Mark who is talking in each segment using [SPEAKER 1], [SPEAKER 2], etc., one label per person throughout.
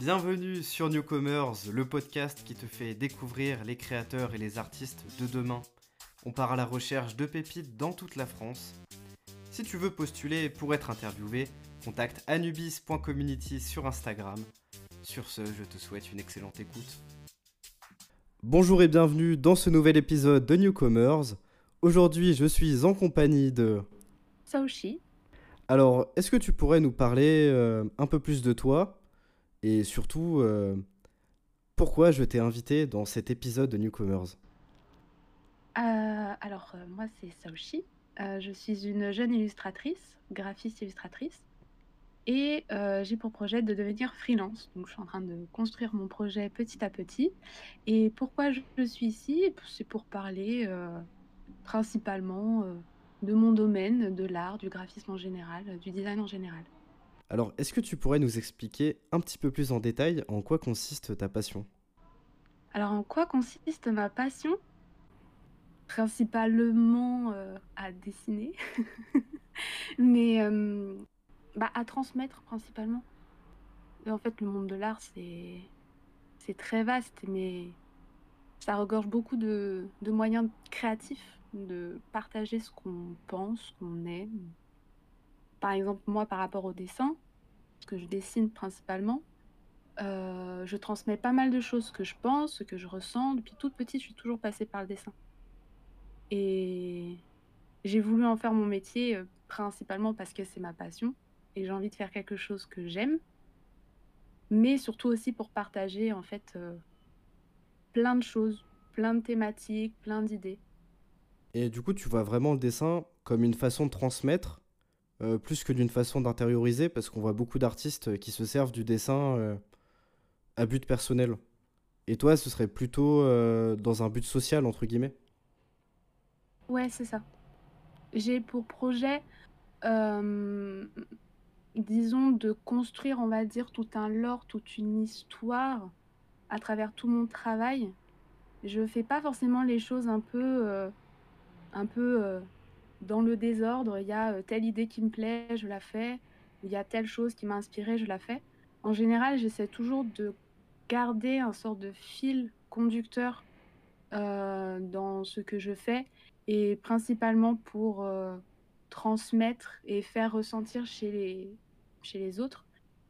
[SPEAKER 1] Bienvenue sur Newcomers, le podcast qui te fait découvrir les créateurs et les artistes de demain. On part à la recherche de pépites dans toute la France. Si tu veux postuler pour être interviewé, contacte anubis.community sur Instagram. Sur ce, je te souhaite une excellente écoute. Bonjour et bienvenue dans ce nouvel épisode de Newcomers. Aujourd'hui, je suis en compagnie de
[SPEAKER 2] Saoshi.
[SPEAKER 1] Alors, est-ce que tu pourrais nous parler euh, un peu plus de toi? Et surtout euh, pourquoi je t'ai invité dans cet épisode de Newcomers?
[SPEAKER 2] Euh, alors, euh, moi, c'est Saoshi. Je suis une jeune illustratrice, graphiste illustratrice. Et j'ai pour projet de devenir freelance. Donc, je suis en train de construire mon projet petit à petit. Et pourquoi je, suis ici? C'est pour parler principalement de mon domaine, de l'art, du graphisme en général, du design en général.
[SPEAKER 1] Alors, est-ce que tu pourrais nous expliquer un petit peu plus en détail en quoi consiste ta passion?
[SPEAKER 2] Alors, en quoi consiste ma passion? Principalement euh, à dessiner, mais euh, bah, à transmettre principalement. En fait, le monde de l'art, c'est c'est très vaste, mais ça regorge beaucoup de, de moyens créatifs de partager ce qu'on pense, ce qu'on aime. Par exemple, moi, par rapport au dessin, parce que je dessine principalement, euh, je transmets pas mal de choses que je pense, que je ressens. Depuis toute petite, je suis toujours passée par le dessin. Et j'ai voulu en faire mon métier euh, principalement parce que c'est ma passion et j'ai envie de faire quelque chose que j'aime, mais surtout aussi pour partager en fait euh, plein de choses, plein de thématiques, plein d'idées.
[SPEAKER 1] Et du coup, tu vois vraiment le dessin comme une façon de transmettre euh, plus que d'une façon d'intérioriser parce qu'on voit beaucoup d'artistes qui se servent du dessin euh, à but personnel. Et toi, ce serait plutôt euh, dans un but social, entre guillemets?
[SPEAKER 2] Ouais, c'est ça. J'ai pour projet, euh, disons, de construire, on va dire, tout un lore, toute une histoire à travers tout mon travail. Je fais pas forcément les choses un peu, euh, un peu euh, dans le désordre. Il y a euh, telle idée qui me plaît, je la fais. Il y a telle chose qui m'a inspiré, je la fais. En général, j'essaie toujours de garder un sort de fil conducteur euh, dans ce que je fais et principalement pour euh, transmettre et faire ressentir chez les, chez les autres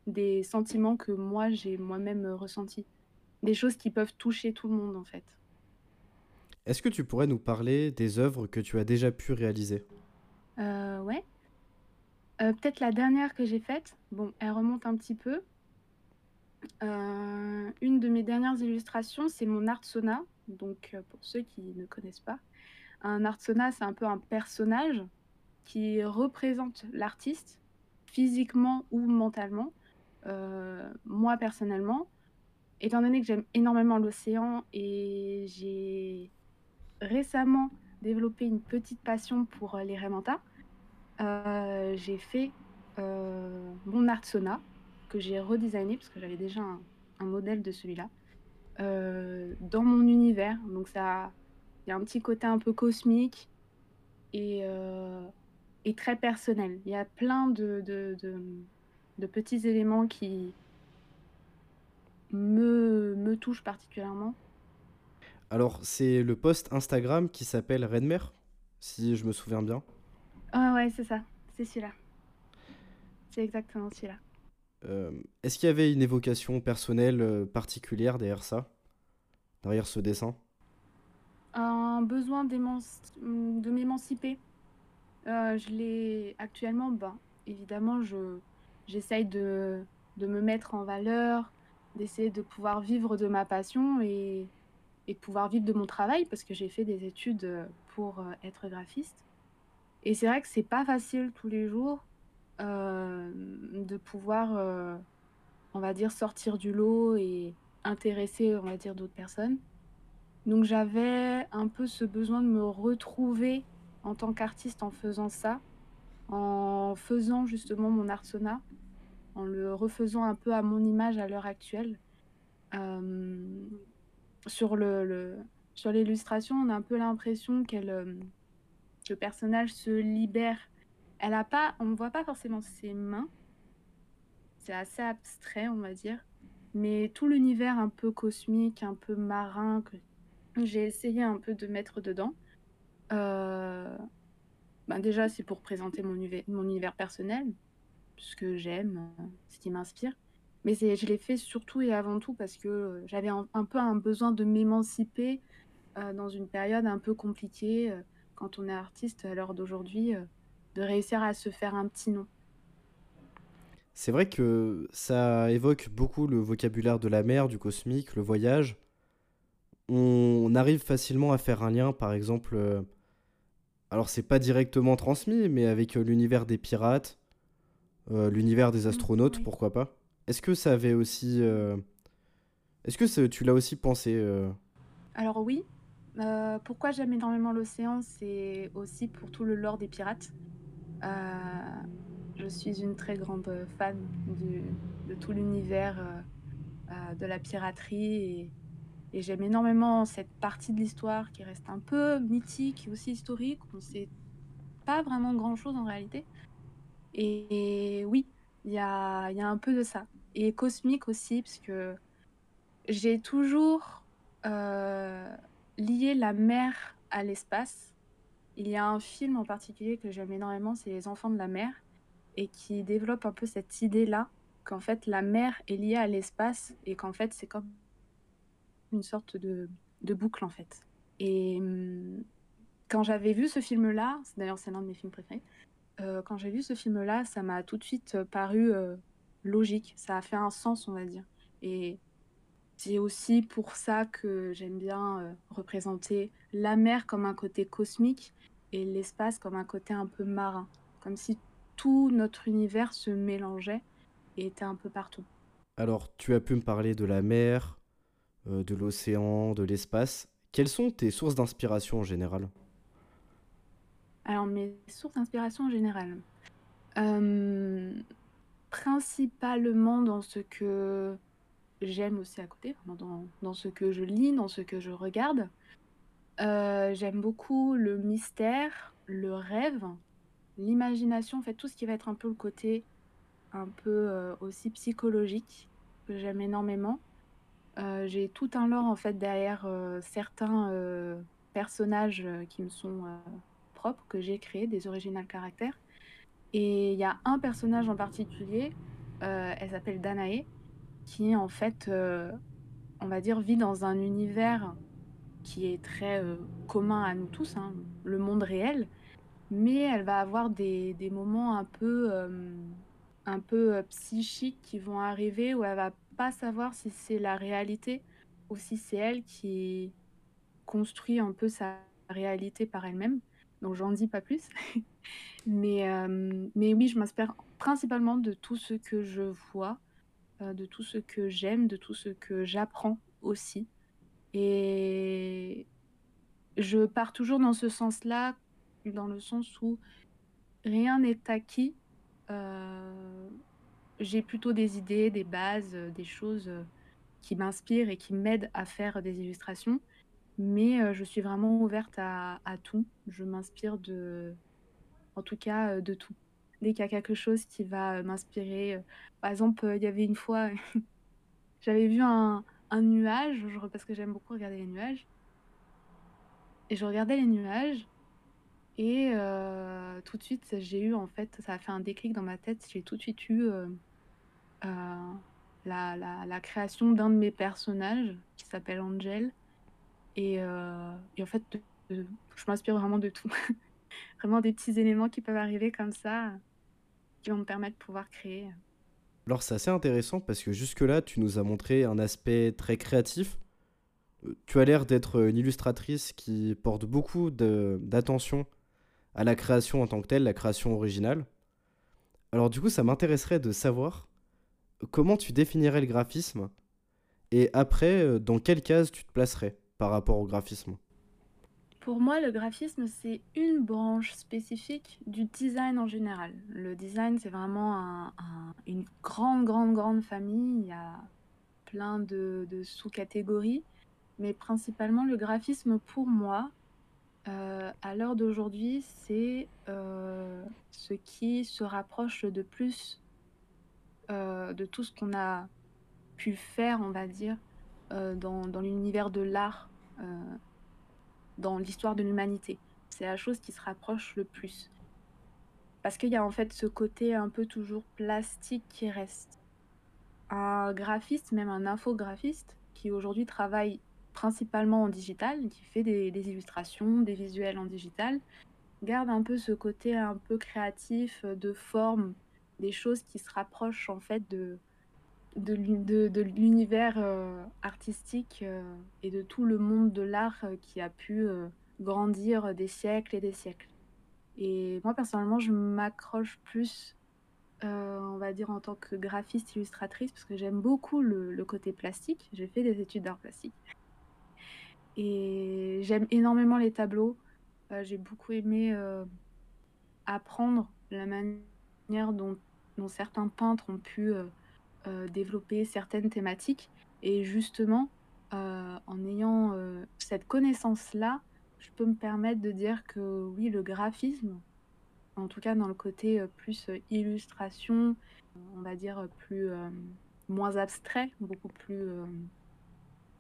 [SPEAKER 2] des sentiments que moi j'ai moi-même ressentis. Des choses qui peuvent toucher tout le monde en fait.
[SPEAKER 1] Est-ce que tu pourrais nous parler des œuvres que tu as déjà pu réaliser?
[SPEAKER 2] Euh, ouais. Euh, peut-être la dernière que j'ai faite, bon, elle remonte un petit peu. Euh, une de mes dernières illustrations, c'est mon Artsona. Donc, euh, pour ceux qui ne connaissent pas, un Artsona, c'est un peu un personnage qui représente l'artiste, physiquement ou mentalement. Moi, personnellement, étant donné que j'aime énormément l'océan et j'ai récemment développé une petite passion pour euh, les raies mantas, euh, j'ai fait euh, mon Artsona que j'ai redesigné parce que j'avais déjà un, modèle de celui-là euh, dans mon univers. Donc ça, il y a un petit côté un peu cosmique et, très personnel. Il y a plein de, petits éléments qui me touchent particulièrement.
[SPEAKER 1] Alors, c'est le post Instagram qui s'appelle Redmer, si je me souviens bien.
[SPEAKER 2] Ah ouais, c'est ça, c'est celui-là. C'est exactement celui-là.
[SPEAKER 1] Euh, Est-ce qu'il y avait une évocation personnelle euh, particulière derrière ça? Derrière ce dessin?
[SPEAKER 2] Un besoin de m'émanciper. Euh, je l'ai actuellement, ben, évidemment, je, j'essaye de, de me mettre en valeur, d'essayer de pouvoir vivre de ma passion et, et de pouvoir vivre de mon travail parce que j'ai fait des études euh, pour euh, être graphiste. Et c'est vrai que c'est pas facile tous les jours euh, de pouvoir, on va dire, sortir du lot et intéresser, on va dire, d'autres personnes. Donc j'avais un peu ce besoin de me retrouver en tant qu'artiste en faisant ça, en faisant justement mon Artsona, en le refaisant un peu à mon image à l'heure actuelle. Sur le, sur l'illustration, on a un peu l'impression qu'elle, euh, que le personnage se libère. Elle a pas, on ne voit pas forcément ses mains. C'est assez abstrait, on va dire. Mais tout l'univers un peu cosmique, un peu marin, que j'ai essayé un peu de mettre dedans. Euh, ben déjà, c'est pour présenter mon, mon univers personnel, ce que j'aime, ce qui m'inspire. Mais je l'ai fait surtout et avant tout parce que j'avais un, peu un besoin de m'émanciper euh, dans une période un peu compliquée euh, quand on est artiste à l'heure d'aujourd'hui, de réussir à se faire un petit nom.
[SPEAKER 1] C'est vrai que ça évoque beaucoup le vocabulaire de la mer, du cosmique, le voyage. On arrive facilement à faire un lien, par exemple, euh, alors c'est pas directement transmis, mais avec euh, l'univers des pirates, euh, l'univers des mmh, astronautes, pourquoi pas. Est-ce que ça avait aussi... Est-ce que tu l'as aussi pensé
[SPEAKER 2] Alors oui. pourquoi j'aime énormément l'océan C'est aussi pour tout le lore des pirates. Je suis une très grande fan de tout l'univers euh, euh, de la piraterie et, j'aime énormément cette partie de l'histoire qui reste un peu mythique et aussi historique. On ne sait pas vraiment grand-chose en réalité. Et, oui, il y a, un peu de ça. Et cosmique aussi, parce que j'ai toujours euh, lié la mer à l'espace. Il y a un film en particulier que j'aime énormément, c'est Les Enfants de la mer et qui développe un peu cette idée-là qu'en fait la mer est liée à l'espace et qu'en fait c'est comme une sorte de, de, boucle en fait. Et hum, quand j'avais vu ce film-là, d'ailleurs c'est l'un de mes films préférés, euh, quand j'ai vu ce film-là, ça m'a tout de suite euh, paru logique, ça a fait un sens on va dire. Et c'est aussi pour ça que j'aime bien représenter la mer comme un côté cosmique et l'espace comme un côté un peu marin, comme si tout notre univers se mélangeait et était un peu partout.
[SPEAKER 1] Alors, tu as pu me parler de la mer, euh, de l'océan, de l'espace. Quelles sont tes sources d'inspiration en général?
[SPEAKER 2] Alors, mes sources d'inspiration en général. Euh, principalement dans ce que j'aime aussi à côté, dans, dans, ce que je lis, dans ce que je regarde. Euh, j'aime beaucoup le mystère, le rêve, l'imagination, en fait, tout ce qui va être un peu le côté un peu euh, aussi psychologique que j'aime énormément. Euh, j'ai tout un lore en fait derrière certains personnages qui me sont propres que j'ai créés, des original caractères. Et il y a un personnage en particulier, elle s'appelle Danae, qui en fait, on va dire, vit dans un univers qui est très commun à nous tous, hein, le monde réel, mais elle va avoir des, des moments un peu, euh, un peu euh, psychiques qui vont arriver où elle va pas savoir si c'est la réalité ou si c'est elle qui construit un peu sa réalité par elle-même. Donc j'en dis pas plus. mais, euh, mais oui, je m'inspire principalement de tout ce que je vois, de tout ce que j'aime, de tout ce que j'apprends aussi. Et je pars toujours dans ce sens-là dans le sens où rien n'est acquis. Euh, j'ai plutôt des idées, des bases, euh, des choses euh, qui m'inspirent et qui m'aident à faire des illustrations. Mais je suis vraiment ouverte à, tout. Je m'inspire de, en tout cas, de tout. Dès qu'il y a quelque chose qui va m'inspirer. Par exemple, il y avait une fois, j'avais vu un, nuage, parce que j'aime beaucoup regarder les nuages. Et je regardais les nuages et euh, tout de suite, j'ai eu en fait, ça a fait un déclic dans ma tête. J'ai tout de suite eu euh, euh, la, la création d'un de mes personnages qui s'appelle Angel. Et, et en fait, je m'inspire vraiment de tout. vraiment des petits éléments qui peuvent arriver comme ça, qui vont me permettre de pouvoir créer.
[SPEAKER 1] Alors c'est assez intéressant parce que jusque-là, tu nous as montré un aspect très créatif. Tu as l'air d'être une illustratrice qui porte beaucoup d'attention à la création en tant que telle, la création originale. Alors du coup, ça m'intéresserait de savoir comment tu définirais le graphisme et après, euh, dans quelle case tu te placerais par rapport au graphisme
[SPEAKER 2] Pour moi, le graphisme, c'est une branche spécifique du design en général. Le design, c'est vraiment une grande, grande, grande famille. Il y a plein de sous-catégories. Mais principalement, le graphisme, pour moi, euh, à l'heure d'aujourd'hui, c'est euh, ce qui se rapproche de plus euh, de tout ce qu'on a pu faire, on va dire, dans, l'univers de l'art, dans l'histoire de l'humanité. C'est la chose qui se rapproche le plus. Parce qu'il y a en fait ce côté un peu toujours plastique qui reste. Un graphiste, même un infographiste, qui aujourd'hui travaille principalement en digital, qui fait des, des illustrations, des visuels en digital, garde un peu ce côté un peu créatif, de forme, des choses qui se rapprochent en fait de, de, l'u- de- de l'univers euh, artistique euh, et de tout le monde de l'art euh, qui a pu grandir des siècles et des siècles. Et moi, personnellement, je m'accroche plus, on va dire, en tant que graphiste illustratrice, parce que j'aime beaucoup le, côté plastique. J'ai fait des études d'art plastique. Et j'aime énormément les tableaux. J'ai beaucoup aimé apprendre la manière dont, certains peintres ont pu développer certaines thématiques. Et justement, euh, en ayant euh, cette connaissance-là, je peux me permettre de dire que oui, le graphisme, en tout cas dans le côté euh, plus euh, illustration, on va dire euh, plus euh, moins abstrait, beaucoup plus, euh,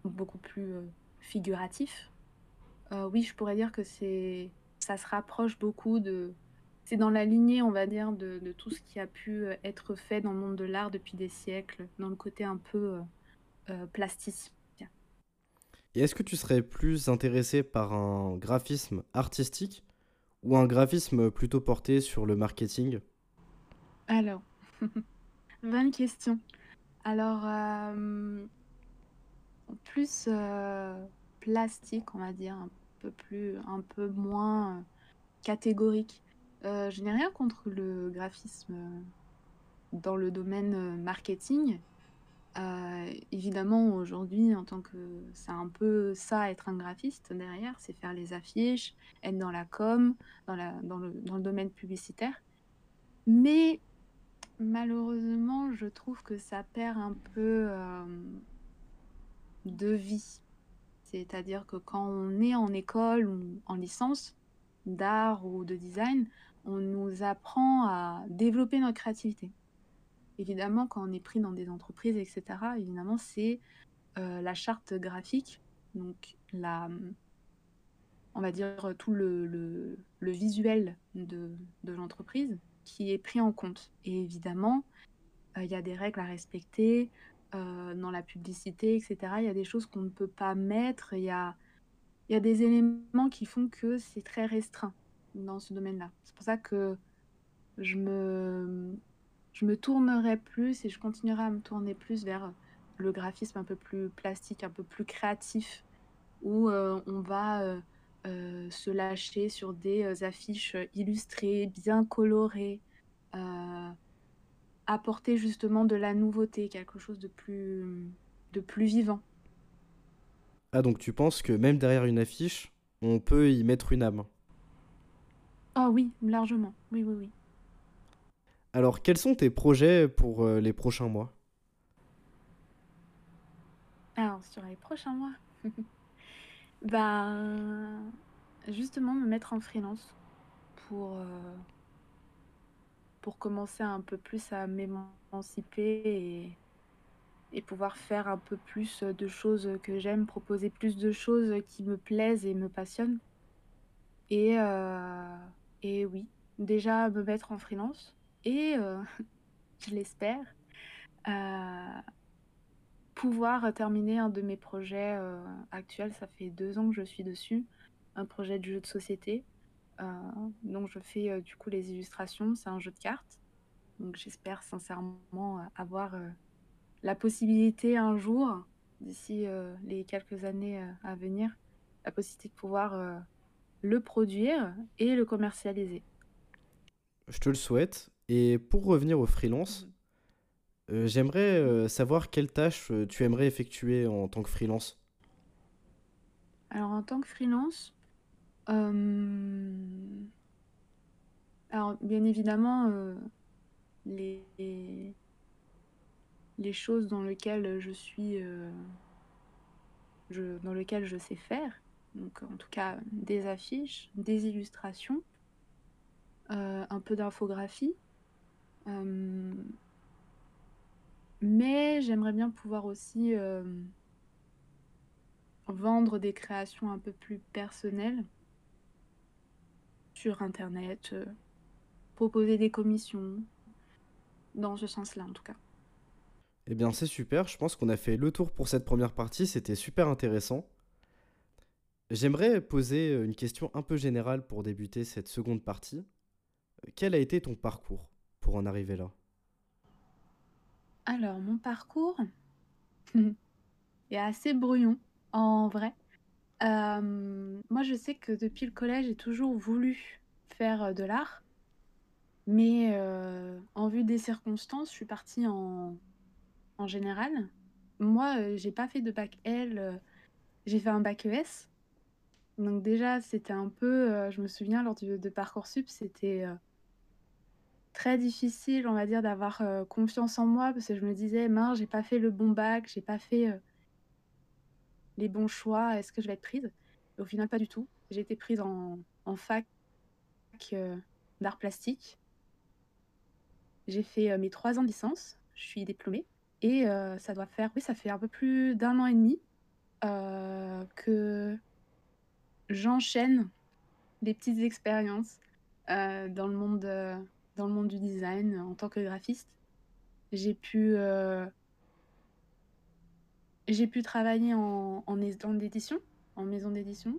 [SPEAKER 2] beaucoup plus euh, figuratif. Euh, oui, je pourrais dire que c'est, ça se rapproche beaucoup de, c'est dans la lignée, on va dire, de, de tout ce qui a pu euh, être fait dans le monde de l'art depuis des siècles, dans le côté un peu euh, euh, plasticien.
[SPEAKER 1] Et est-ce que tu serais plus intéressé par un graphisme artistique ou un graphisme plutôt porté sur le marketing?
[SPEAKER 2] Alors, bonne question. Alors, euh, plus euh, plastique, on va dire, un peu plus, un peu moins catégorique. Euh, je n'ai rien contre le graphisme dans le domaine euh, marketing. Euh, évidemment, aujourd'hui, en tant que c'est un peu ça, être un graphiste derrière, c'est faire les affiches, être dans la com, dans le, domaine publicitaire. Mais malheureusement, je trouve que ça perd un peu de vie. C'est-à-dire que quand on est en école ou en licence d'art ou de design, on nous apprend à développer notre créativité. Évidemment, quand on est pris dans des entreprises, etc., évidemment, c'est euh, la charte graphique, donc la, on va dire tout le, le- visuel de, de l'entreprise qui est pris en compte. Et évidemment, euh, il y a des règles à respecter euh, dans la publicité, etc. Il y a des choses qu'on ne peut pas mettre. Il y a, il y a des éléments qui font que c'est très restreint dans ce domaine-là. C'est pour ça que je me, je me tournerai plus et je continuerai à me tourner plus vers le graphisme un peu plus plastique, un peu plus créatif, où euh, on va euh, euh, se lâcher sur des affiches illustrées, bien colorées, apporter justement de la nouveauté, quelque chose de plus, de plus vivant.
[SPEAKER 1] Ah, donc tu penses que même derrière une affiche, on peut y mettre une âme?
[SPEAKER 2] Oh oui, largement. Oui, oui, oui.
[SPEAKER 1] Alors, quels sont tes projets pour euh, les prochains mois?
[SPEAKER 2] Alors, sur les prochains mois, ben, justement, me mettre en freelance pour, euh, pour commencer un peu plus à m'émanciper et, et pouvoir faire un peu plus de choses que j'aime, proposer plus de choses qui me plaisent et me passionnent. Et, euh, et oui, déjà me mettre en freelance et, euh, je l'espère, euh, pouvoir terminer un de mes projets euh, actuels. Ça fait deux ans que je suis dessus, un projet de jeu de société. Donc je fais du coup les illustrations, c'est un jeu de cartes. Donc j'espère sincèrement avoir la possibilité un jour, d'ici les quelques années à venir, la possibilité de pouvoir le produire et le commercialiser.
[SPEAKER 1] Je te le souhaite. Et pour revenir au freelance, euh, j'aimerais euh, savoir quelles tâches euh, tu aimerais effectuer en tant que freelance.
[SPEAKER 2] Alors en tant que freelance, alors bien évidemment, les, les choses dans lesquelles je suis, je, dans lesquelles je sais faire, donc en tout cas des affiches, des illustrations, euh, un peu d'infographie, euh, Mais j'aimerais bien pouvoir aussi vendre des créations un peu plus personnelles sur Internet, proposer des commissions, dans ce sens-là en tout cas.
[SPEAKER 1] Eh bien c'est super, je pense qu'on a fait le tour pour cette première partie, c'était super intéressant. J'aimerais poser une question un peu générale pour débuter cette seconde partie. Quel a été ton parcours pour en arriver là?
[SPEAKER 2] Alors mon parcours est assez brouillon en vrai. moi je sais que depuis le collège j'ai toujours voulu faire de l'art. Mais en vue des circonstances, je suis partie en, en général. Moi, j'ai pas fait de bac L, j'ai fait un bac ES. Donc déjà, c'était un peu, je me souviens lors de Parcoursup, c'était très difficile, on va dire, d'avoir confiance en moi parce que je me disais, mince, j'ai pas fait le bon bac, j'ai pas fait les bons choix, est-ce que je vais être prise? Au final, pas du tout. J'ai été prise en, en fac d'art plastique. J'ai fait mes trois ans de licence, je suis diplômée. Et ça doit faire, oui, ça fait un peu plus d'un an et demi que j'enchaîne des petites expériences dans, le monde, dans le monde du design en tant que graphiste. J'ai pu, j'ai pu travailler en, maison d'édition, en maison d'édition.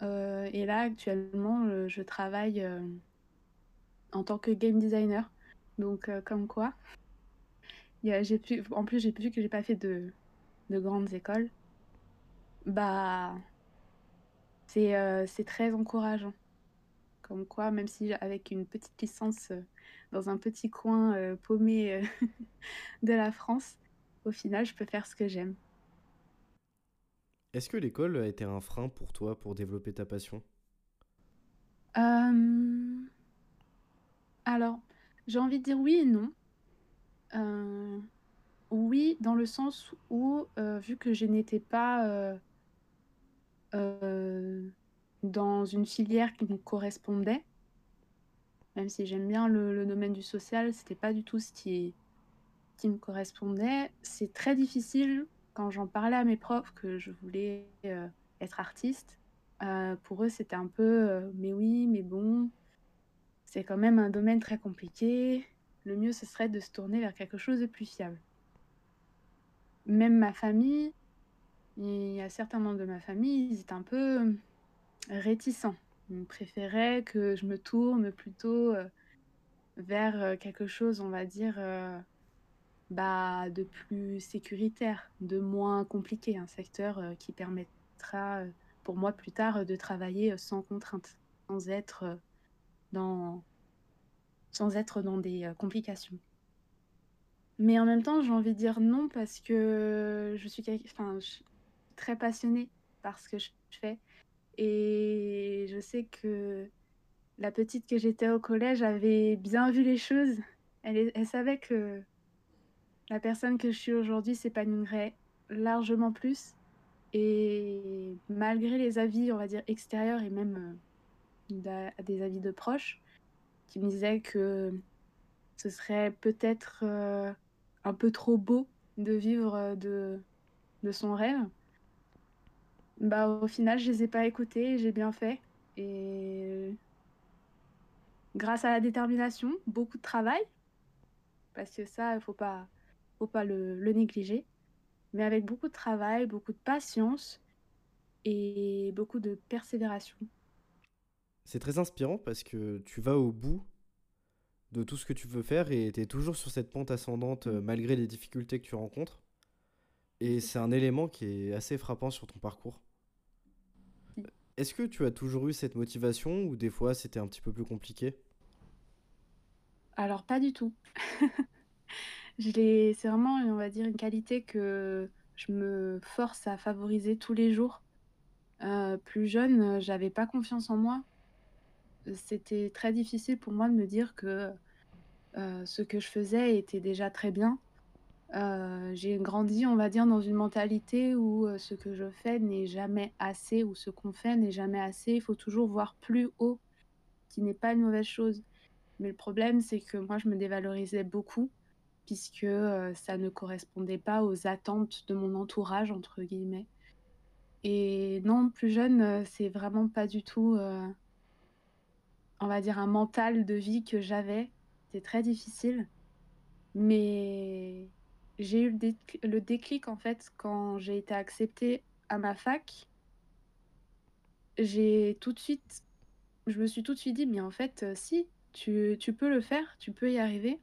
[SPEAKER 2] et là, actuellement, je travaille en tant que game designer. Donc, euh, comme quoi. j'ai pu, en plus, j'ai vu que j'ai pas fait de, de grandes écoles. Bah, c'est euh, c'est très encourageant. Comme quoi, même si avec une petite licence euh, dans un petit coin paumé de la France, au final, je peux faire ce que j'aime.
[SPEAKER 1] Est-ce que l'école a été un frein pour toi pour développer ta passion?
[SPEAKER 2] Alors, j'ai envie de dire oui et non. Euh, oui, dans le sens où, euh, vu que je n'étais pas euh, dans une filière qui me correspondait, même si j'aime bien le, domaine du social, c'était pas du tout ce qui, me correspondait. C'est très difficile quand j'en parlais à mes profs que je voulais être artiste. pour eux, c'était un peu, mais oui, mais bon, c'est quand même un domaine très compliqué. Le mieux, ce serait de se tourner vers quelque chose de plus fiable. Même ma famille, il y a certains membres de ma famille, ils étaient un peu réticents. Ils préféraient que je me tourne plutôt euh, vers euh, quelque chose, on va dire, euh, bah, de plus sécuritaire, de moins compliqué, un secteur qui permettra pour moi plus tard de travailler sans contrainte, sans être dans, sans être dans des euh, complications. Mais en même temps, j'ai envie de dire non parce que je suis, enfin, très passionnée par ce que je fais. Et je sais que la petite que j'étais au collège avait bien vu les choses. Elle, elle savait que la personne que je suis aujourd'hui s'épanouirait largement plus. Et malgré les avis, on va dire, extérieurs et même euh, des avis de proches qui me disaient que ce serait peut-être euh, un peu trop beau de vivre euh, de, de son rêve. Bah, au final, je les ai pas écoutés, j'ai bien fait. Et grâce à la détermination, beaucoup de travail, parce que ça, il faut pas, faut pas le, le négliger, mais avec beaucoup de travail, beaucoup de patience et beaucoup de persévération.
[SPEAKER 1] C'est très inspirant parce que tu vas au bout de tout ce que tu veux faire et tu es toujours sur cette pente ascendante euh, malgré les difficultés que tu rencontres. Et c'est un élément qui est assez frappant sur ton parcours. Est-ce que tu as toujours eu cette motivation ou des fois c'était un petit peu plus compliqué?
[SPEAKER 2] Alors pas du tout. c'est vraiment, on va dire, une qualité que je me force à favoriser tous les jours. Euh, plus jeune, j'avais pas confiance en moi c'était très difficile pour moi de me dire que euh, ce que je faisais était déjà très bien. Euh, j'ai grandi, on va dire, dans une mentalité où euh, ce que je fais n'est jamais assez, ou ce qu'on fait n'est jamais assez. Il faut toujours voir plus haut, qui n'est pas une mauvaise chose. Mais le problème, c'est que moi, je me dévalorisais beaucoup, puisque euh, ça ne correspondait pas aux attentes de mon entourage, entre guillemets. Et non, plus jeune, c'est vraiment pas du tout, on va dire, un mental de vie que j'avais. C'était très difficile. Mais j'ai eu le déclic, en fait quand j'ai été acceptée à ma fac. J'ai tout de suite, je me suis tout de suite dit, mais en fait, si, tu, tu peux le faire, tu peux y arriver.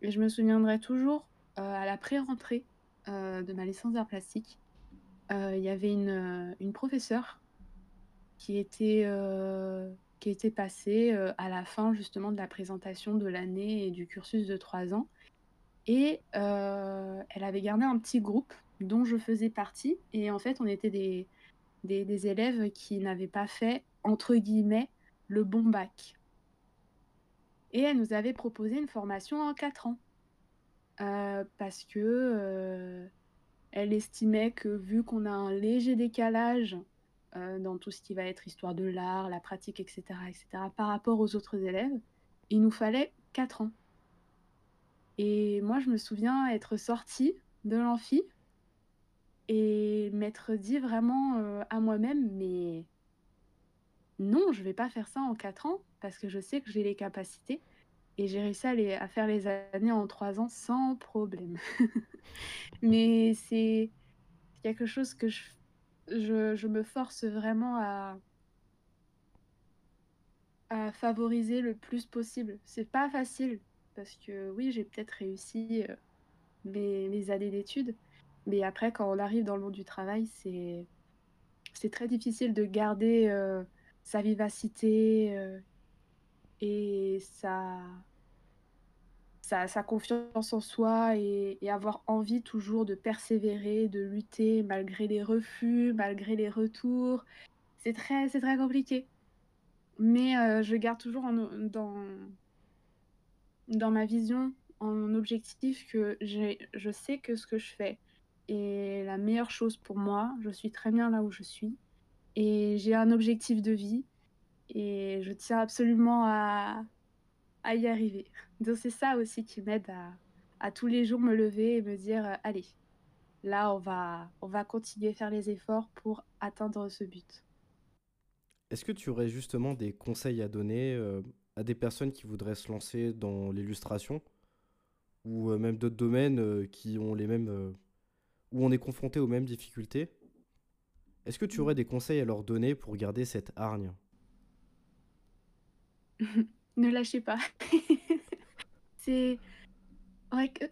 [SPEAKER 2] Et je me souviendrai toujours, euh, à la pré-rentrée euh, de ma licence d'art plastique, euh, il y avait une, une professeure qui était, qui était passée à la fin justement de la présentation de l'année et du cursus de trois ans. Et elle avait gardé un petit groupe dont je faisais partie. Et en fait, on était des, des, élèves qui n'avaient pas fait, entre guillemets, le bon bac. Et elle nous avait proposé une formation en 4 ans. Euh, parce que euh, elle estimait que vu qu'on a un léger décalage euh, dans tout ce qui va être histoire de l'art, la pratique, etc., etc., par rapport aux autres élèves, il nous fallait 4 ans. Et moi, je me souviens être sortie de l'amphi et m'être dit vraiment à moi-même, mais non, je vais pas faire ça en 4 ans parce que je sais que j'ai les capacités. Et j'ai réussi à, faire les années en 3 ans sans problème. Mais c'est quelque chose que je, me force vraiment à, à favoriser le plus possible. C'est pas facile parce que oui, j'ai peut-être réussi euh, mes, années d'études. Mais après, quand on arrive dans le monde du travail, c'est très difficile de garder euh, sa vivacité euh, et sa, sa, confiance en soi et, avoir envie toujours de persévérer, de lutter malgré les refus, malgré les retours. C'est très, très compliqué. Mais je garde toujours dans, dans ma vision, en objectif, que je sais que ce que je fais est la meilleure chose pour moi. Je suis très bien là où je suis et j'ai un objectif de vie et je tiens absolument à, y arriver. Donc c'est ça aussi qui m'aide à, à, tous les jours me lever et me dire euh, allez, là on va, on va continuer à faire les efforts pour atteindre ce but.
[SPEAKER 1] Est-ce que tu aurais justement des conseils à donner euh, à des personnes qui voudraient se lancer dans l'illustration ou euh, même d'autres domaines euh, qui ont les mêmes euh, où on est confronté aux mêmes difficultés est-ce que tu aurais des conseils à leur donner pour garder cette hargne?
[SPEAKER 2] Ne lâchez pas. C'est que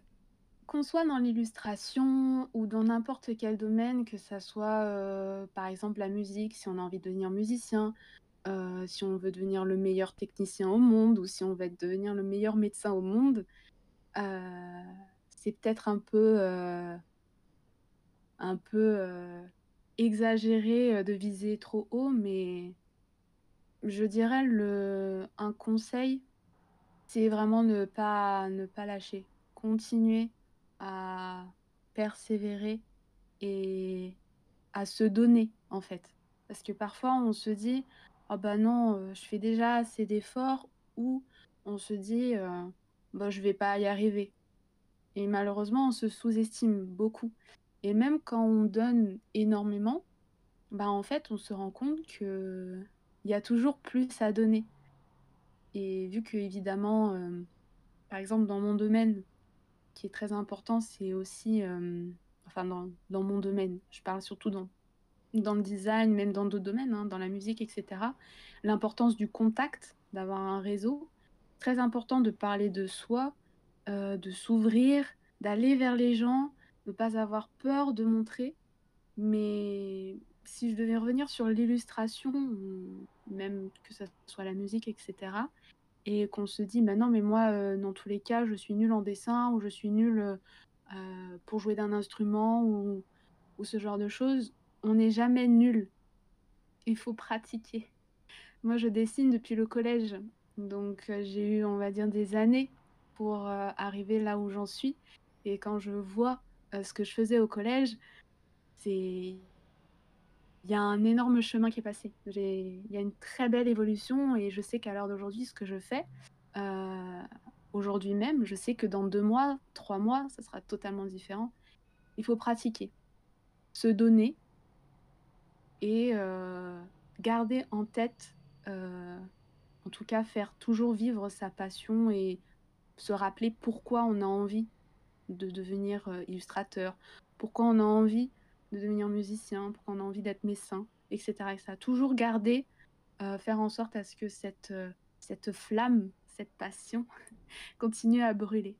[SPEAKER 2] qu'on soit dans l'illustration ou dans n'importe quel domaine, que ça soit par exemple la musique, si on a envie de devenir musicien, euh, si on veut devenir le meilleur technicien au monde ou si on veut devenir le meilleur médecin au monde, euh, c'est peut-être un peu euh, un peu exagéré de viser trop haut, mais je dirais le un conseil, c'est vraiment ne pas ne pas lâcher. Continuer à persévérer et à se donner, en fait. Parce que parfois on se dit: «Ah bah non, heu, je fais déjà assez d'efforts» ou on se dit, heu: «Bah je vais pas y arriver» et malheureusement on se sous-estime beaucoup. Et même quand on donne énormément, bah, en fait, on se rend compte qu'il y a toujours plus à donner. Et vu qu'évidemment, hem, par exemple dans mon domaine, qui est très important, c'est aussi, hem, enfin dans dans mon domaine, je parle surtout dans dans le design, même dans d'autres domaines, hein, dans la musique et cetera, l'importance du contact, d'avoir un réseau. Très important de parler de soi, heu, de s'ouvrir, d'aller vers les gens, de pas avoir peur de montrer. Mais si je devais revenir sur l'illustration, même que ça soit la musique et cetera et qu'on se dit: «Bah non, mais moi, heu, dans tous les cas, je suis nulle en dessin» ou «Je suis nulle, heu, pour jouer d'un instrument» ou ce genre de choses, on n'est jamais nul. Il faut pratiquer. Moi, je dessine depuis le collège, donc heu, j'ai eu, on va dire, des années pour, heu, arriver là où j'en suis et quand je vois, heu, ce que je faisais au collège, c'est il y a un énorme chemin qui est passé. Il y a une très belle évolution et je sais qu'à l'heure d'aujourd'hui, ce que je fais, aujourd'hui même, je sais que dans deux mois, trois mois, ça sera totalement différent. Il faut pratiquer, se donner et euh, garder en tête, euh, en tout cas faire toujours vivre sa passion et se rappeler pourquoi on a envie de devenir euh, illustrateur, pourquoi on a envie de devenir musicien, pourquoi on a envie d'être médecin, etc., etc. Toujours garder, faire en sorte à ce que cette, cette flamme, cette passion continue à brûler.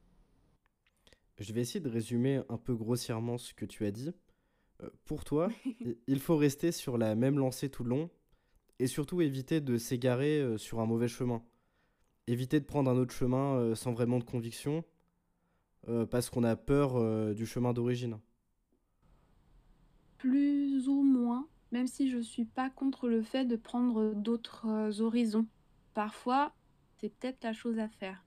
[SPEAKER 1] Je vais essayer de résumer un peu grossièrement ce que tu as dit. Euh, pour toi, il faut rester sur la même lancée tout le long et surtout éviter de s'égarer euh, sur un mauvais chemin. Éviter de prendre un autre chemin euh, sans vraiment de conviction parce qu'on a peur du chemin d'origine.
[SPEAKER 2] Plus ou moins, même si je suis pas contre le fait de prendre d'autres horizons. Parfois, c'est peut-être la chose à faire.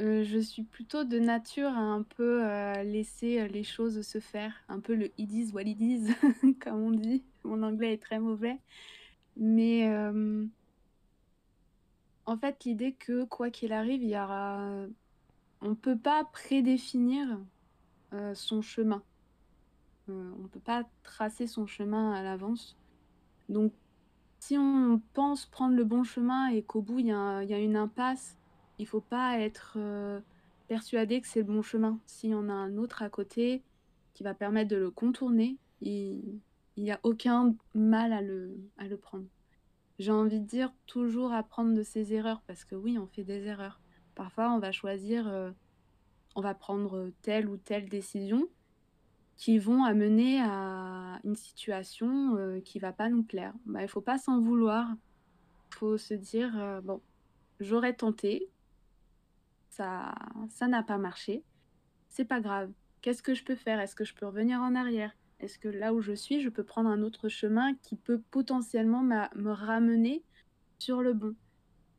[SPEAKER 2] Euh, je suis plutôt de nature à un peu euh, laisser euh, les choses se faire, un peu le it is what it is, comme on dit. Mon anglais est très mauvais. Mais en fait, l'idée que quoi qu'il arrive, il y aura... on ne peut pas prédéfinir son chemin. on ne peut pas tracer son chemin à l'avance. Donc, si on pense prendre le bon chemin et qu'au bout, il y a, il y a une impasse, il faut pas être euh, persuadé que c'est le bon chemin. S'il y en a un autre à côté qui va permettre de le contourner, il n'y a aucun mal à le, à le prendre. J'ai envie de dire toujours apprendre de ses erreurs, parce que oui, on fait des erreurs. Parfois, on va choisir, euh, on va prendre telle ou telle décision qui vont amener à une situation euh, qui va pas nous plaire. Bah, il faut pas s'en vouloir. Il faut se dire, bon, j'aurais tenté, ça ça n'a pas marché. C'est pas grave. Qu'est-ce que je peux faire? Est-ce que je peux revenir en arrière? Est-ce que là où je suis, je peux prendre un autre chemin qui peut potentiellement me ramener sur le bon?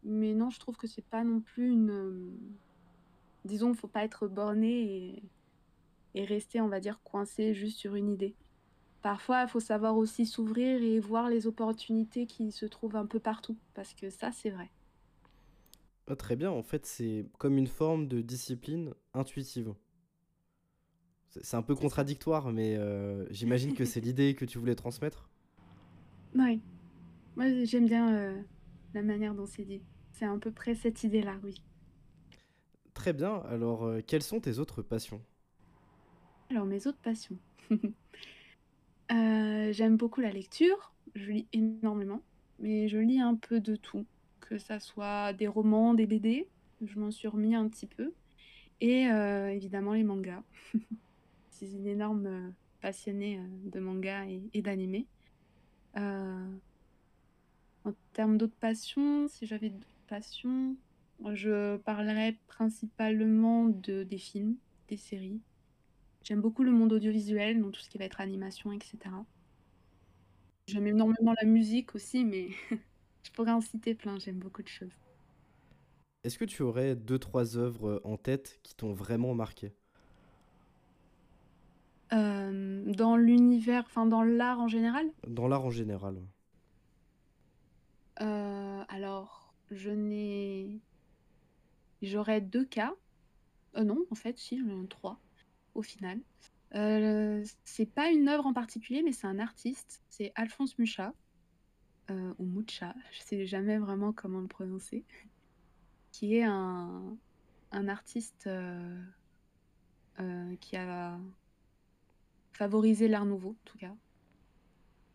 [SPEAKER 2] Mais non, je trouve que c'est pas non plus une. Disons, faut pas être borné et... et rester, on va dire, coincé juste sur une idée. Parfois, il faut savoir aussi s'ouvrir et voir les opportunités qui se trouvent un peu partout, parce que ça, c'est vrai.
[SPEAKER 1] Ah, très bien, en fait, c'est comme une forme de discipline intuitive. C'est un peu contradictoire, mais euh, j'imagine que c'est l'idée que tu voulais transmettre.
[SPEAKER 2] Oui, moi j'aime bien euh, la manière dont c'est dit. C'est à peu près cette idée-là, oui.
[SPEAKER 1] Très bien, alors euh, quelles sont tes autres passions?
[SPEAKER 2] Alors mes autres passions. j'aime beaucoup la lecture, je lis énormément, mais je lis un peu de tout que ça soit des romans, des BD, je m'en suis remis un petit peu, et euh, évidemment les mangas. je suis une énorme euh, passionnée euh, de manga et, et d'anime. en termes d'autres passions, si j'avais d'autres passions, je parlerais principalement de, des films, des séries. J'aime beaucoup le monde audiovisuel, donc tout ce qui va être animation, etc. J'aime énormément la musique aussi, mais Je pourrais en citer plein, j'aime beaucoup de choses.
[SPEAKER 1] Est-ce que tu aurais deux, trois œuvres en tête qui t'ont vraiment marqué?
[SPEAKER 2] Euh, Dans l'univers, enfin dans l'art en général?
[SPEAKER 1] Dans l'art en général.
[SPEAKER 2] Euh, alors, je n'ai. J'aurais deux cas. Euh, non, en fait, si, j'en ai trois au final. c'est pas une œuvre en particulier, mais c'est un artiste. C'est Alphonse Mucha. Euh, ou Mucha, je sais jamais vraiment comment le prononcer, qui est un, un artiste euh, euh, qui a favorisé l'art nouveau, en tout cas,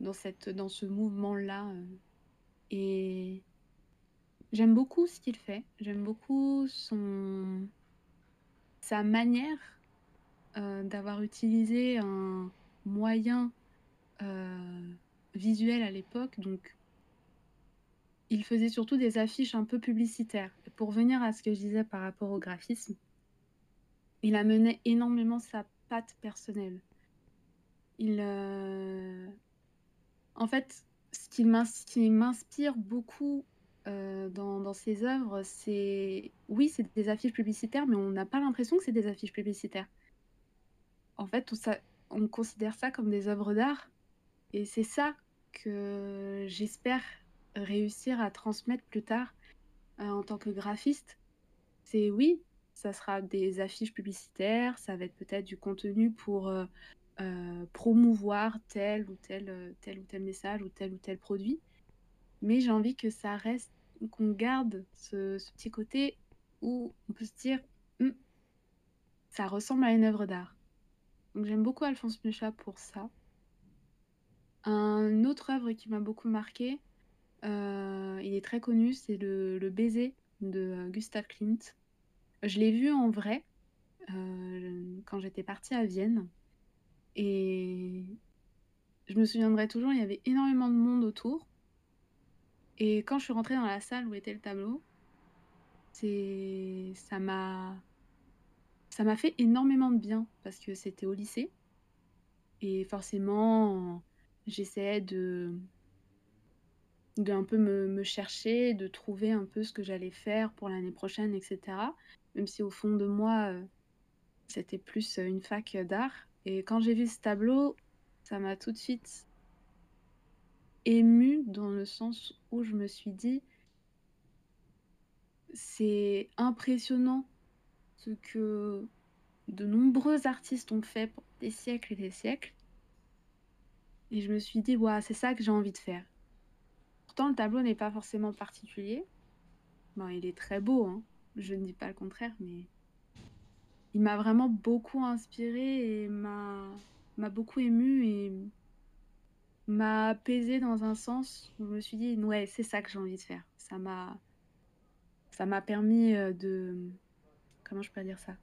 [SPEAKER 2] dans, cette, dans ce mouvement-là. et j'aime beaucoup ce qu'il fait, j'aime beaucoup son, sa manière d'avoir utilisé un moyen visuel à l'époque, donc il faisait surtout des affiches un peu publicitaires. pour venir à ce que je disais par rapport au graphisme, il amenait énormément sa patte personnelle. Il, euh, en fait, ce qui m'inspire beaucoup euh, dans, ses œuvres, c'est oui, c'est des affiches publicitaires, mais on n'a pas l'impression que c'est des affiches publicitaires. En fait, on considère ça comme des œuvres d'art, et c'est ça que j'espère réussir à transmettre plus tard euh, en tant que graphiste. C'est oui, ça sera des affiches publicitaires, ça va être peut-être du contenu pour, heu heu, promouvoir tel ou tel, tel ou tel message ou tel ou tel produit. Mais j'ai envie que ça reste qu'on garde ce petit côté où on peut se dire: «Mmh, ça ressemble à une œuvre d'art». Donc j'aime beaucoup Alphonse Mucha pour ça. Un autre œuvre qui m'a beaucoup marquée, heu, il est très connu, c'est le Baiser de, heu, Gustav Klimt. Je l'ai vu en vrai, heu, quand j'étais partie à Vienne. Et je me souviendrai toujours, il y avait énormément de monde autour. Et quand je suis rentrée dans la salle où était le tableau, c'est ça m'a ça m'a fait énormément de bien parce que c'était au lycée. Et forcément, j'essayais de d'un peu me chercher, de trouver un peu ce que j'allais faire pour l'année prochaine et cetera. Même si au fond de moi, heu, c'était plus, heu, une fac, d'art et quand j'ai vu ce tableau, ça m'a tout de suite émue dans le sens où je me suis dit: «C'est impressionnant ce que de nombreux artistes ont fait pour des siècles et des siècles» et je me suis dit: «Waouh, c'est ça que j'ai envie de faire». Pourtant le tableau n'est pas forcément particulier. Bon, il est très beau, hein, je ne dis pas le contraire, mais il m'a vraiment beaucoup inspirée et m'a beaucoup émue et m'a apaisée dans un sens où je me suis dit: «Ouais, c'est ça que j'ai envie de faire». Ça m'a ça m'a permis, heu, de comment je pourrais dire ça?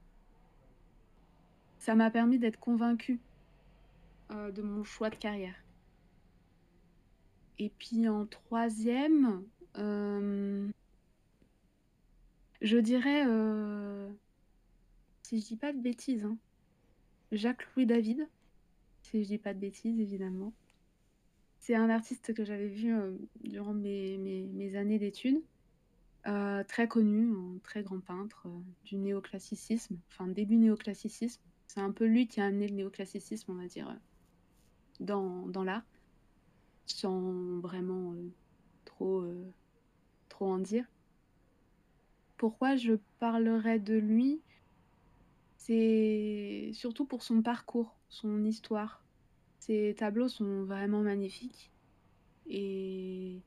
[SPEAKER 2] Ça m'a permis d'être convaincue, heu, de mon choix de carrière. Et puis en troisième, hem je dirais, heu, si je dis pas de bêtises, hein, Jacques-Louis David, si je dis pas de bêtises évidemment. C'est un artiste que j'avais vu, heu, durant mes années d'études, très connu, un très grand peintre, du néoclassicisme, enfin début néoclassicisme. C'est un peu lui qui a amené le néoclassicisme, on va dire, dans l'art, sans vraiment, heu, trop, heu, trop en dire. Pourquoi je parlerais de lui? C'est surtout pour son parcours, son histoire. Ses tableaux sont vraiment magnifiques et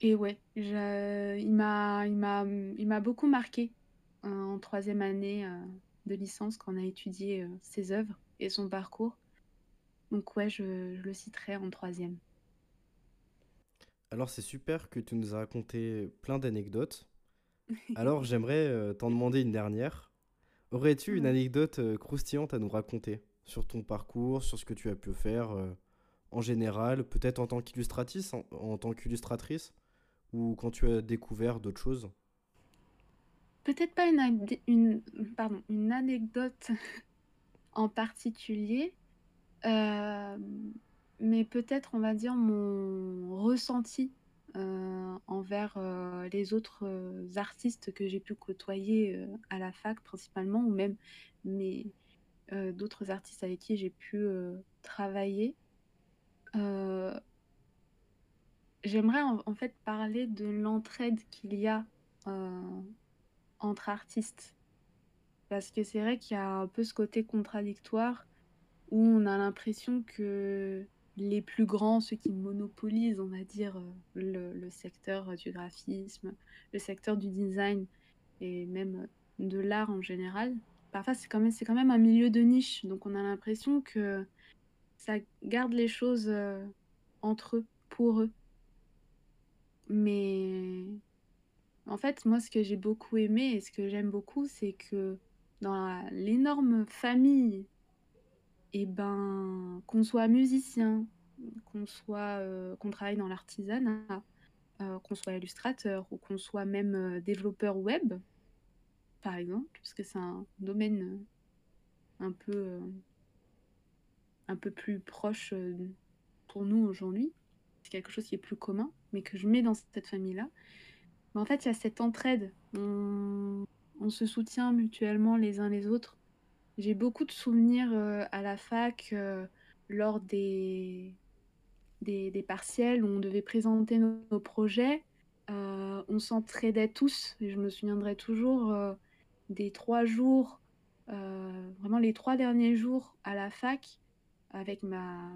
[SPEAKER 2] et ouais, il m'a beaucoup marquée, heu, en troisième année, heu, de licence quand on a étudié, ses œuvres et son parcours. Donc ouais, je je le citerai en troisième.
[SPEAKER 1] Alors c'est super que tu nous as raconté plein d'anecdotes. Alors j'aimerais, heu, t'en demander une dernière. Aurais-tu une anecdote, heu, croustillante à nous raconter? Sur ton parcours, sur ce que tu as pu faire, heu, en général, peut-être en tant qu'illustratrice en en tant qu'illustratrice? Ou quand tu as découvert d'autres choses?
[SPEAKER 2] Peut-être pas une ad une pardon, une anecdote en particulier, hem, mais peut-être, on va dire, mon ressenti, heu, envers, heu, les autres, artistes que j'ai pu côtoyer, à la fac principalement ou même mes d'autres artistes avec qui j'ai pu, travailler. J'aimerais en fait parler de l'entraide qu'il y a, entre artistes. Parce que c'est vrai qu'il y a un peu ce côté contradictoire où on a l'impression que les plus grands, ceux qui monopolisent, on va dire, heu, le secteur, du graphisme, le secteur du design et même, de l'art en général, parfois c'est quand même un milieu de niche. Donc on a l'impression que ça garde les choses, heu, entre eux, pour eux. Mais en fait, moi, ce que j'ai beaucoup aimé et ce que j'aime beaucoup, c'est que dans l'énorme famille et ben, qu'on soit musicien, qu'on soit, heu, qu'on travaille dans l'artisanat, heu, qu'on soit illustrateur ou qu'on soit même, heu, développeur web, par exemple, puisque c'est un domaine, un peu, un peu plus proche, pour nous aujourd'hui. C'est quelque chose qui est plus commun, mais que je mets dans cette famille-là. Mais en fait, il y a cette entraide. On se soutient mutuellement les uns les autres. J'ai beaucoup de souvenirs, heu, à la fac, heu, lors des des partiels où on devait présenter nos projets. on s'entraidait tous. Et je me souviendrai toujours des trois jours, vraiment les trois derniers jours à la fac avec ma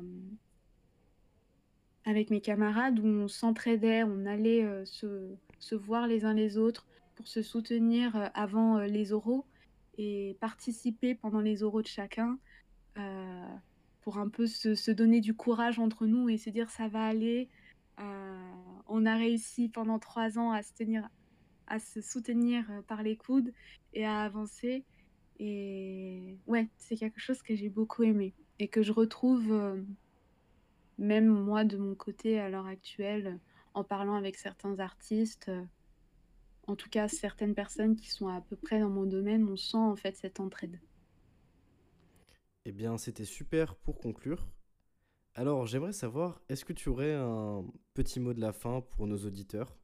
[SPEAKER 2] avec mes camarades où on s'entraidait, on allait se, se, voir les uns les autres pour se soutenir avant les oraux et participer pendant les oraux de chacun pour un peu se, donner du courage entre nous et se dire ça va aller. on a réussi pendant trois ans à se tenir, à se soutenir par les coudes et à avancer. Et ouais, c'est quelque chose que j'ai beaucoup aimé et que je retrouve même moi de mon côté à l'heure actuelle en parlant avec certains artistes. En tout cas, certaines personnes qui sont à peu près dans mon domaine, on sent en fait cette entraide.
[SPEAKER 1] Eh bien, c'était super pour conclure. Alors, j'aimerais savoir, est-ce que tu aurais un petit mot de la fin pour nos auditeurs?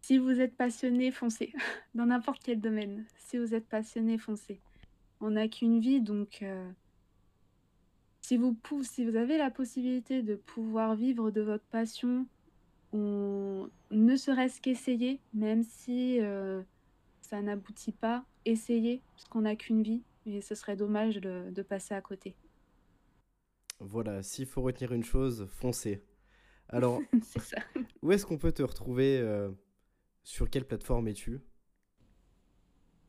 [SPEAKER 2] Si vous êtes passionné, foncez. Dans n'importe quel domaine. Si vous êtes passionné, foncez. On n'a qu'une vie, donc euh, si, vous si vous avez la possibilité de pouvoir vivre de votre passion, on... ne serait-ce qu'essayer, même si euh, ça n'aboutit pas, essayez, parce qu'on n'a qu'une vie. Et ce serait dommage de, passer à côté.
[SPEAKER 1] Voilà, s'il faut retenir une chose, foncez. Alors, où est-ce qu'on peut te retrouver euh, Sur quelle plateforme es-tu?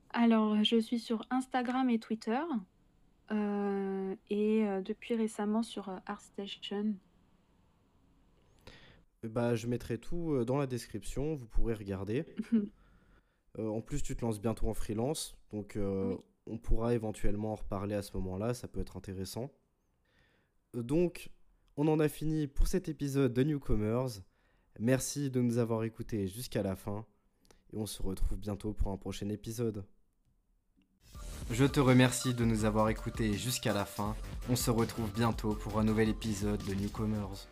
[SPEAKER 2] Alors, je suis sur Instagram et Twitter. Euh, et depuis récemment sur ArtStation.
[SPEAKER 1] Bah, je mettrai tout dans la description, vous pourrez regarder. en plus, tu te lances bientôt en freelance, donc on pourra éventuellement en reparler à ce moment-là, ça peut être intéressant. Euh, donc, on en a fini pour cet épisode de Newcomers. Merci de nous avoir écoutés jusqu'à la fin et on se retrouve bientôt pour un prochain épisode. Je te remercie de nous avoir écoutés jusqu'à la fin. On se retrouve bientôt pour un nouvel épisode de Newcomers.